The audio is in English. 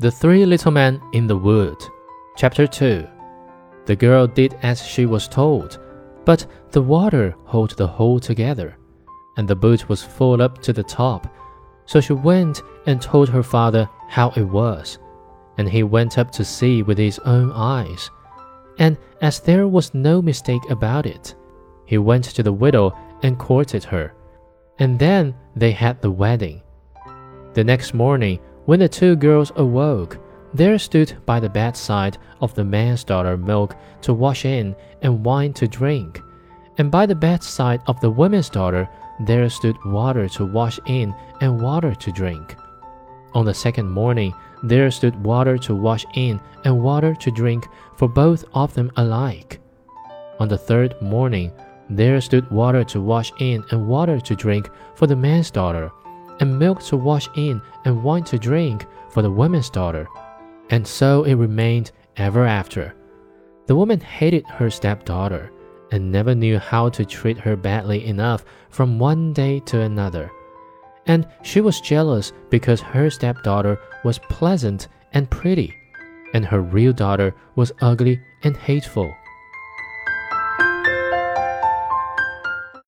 The Three Little Men in the Wood. Chapter 2 The girl did as she was told, but the water held the hole together, and the boot was full up to the top. So she went and told her father how it was, and he went up to see with his own eyes. And as there was no mistake about it, he went to the widow and courted her, and then they had the wedding. The next morning, when the two girls awoke, there stood by the bedside of the man's daughter milk to wash in and wine to drink, and by the bedside of the woman's daughter there stood water to wash in and water to drink. On the second morning there stood water to wash in and water to drink for both of them alike. On the third morning there stood water to wash in and water to drink for the man's daughter, and milk to wash in and wine to drink for the woman's daughter. And so it remained ever after. The woman hated her stepdaughter and never knew how to treat her badly enough from one day to another. And she was jealous because her stepdaughter was pleasant and pretty, and her real daughter was ugly and hateful.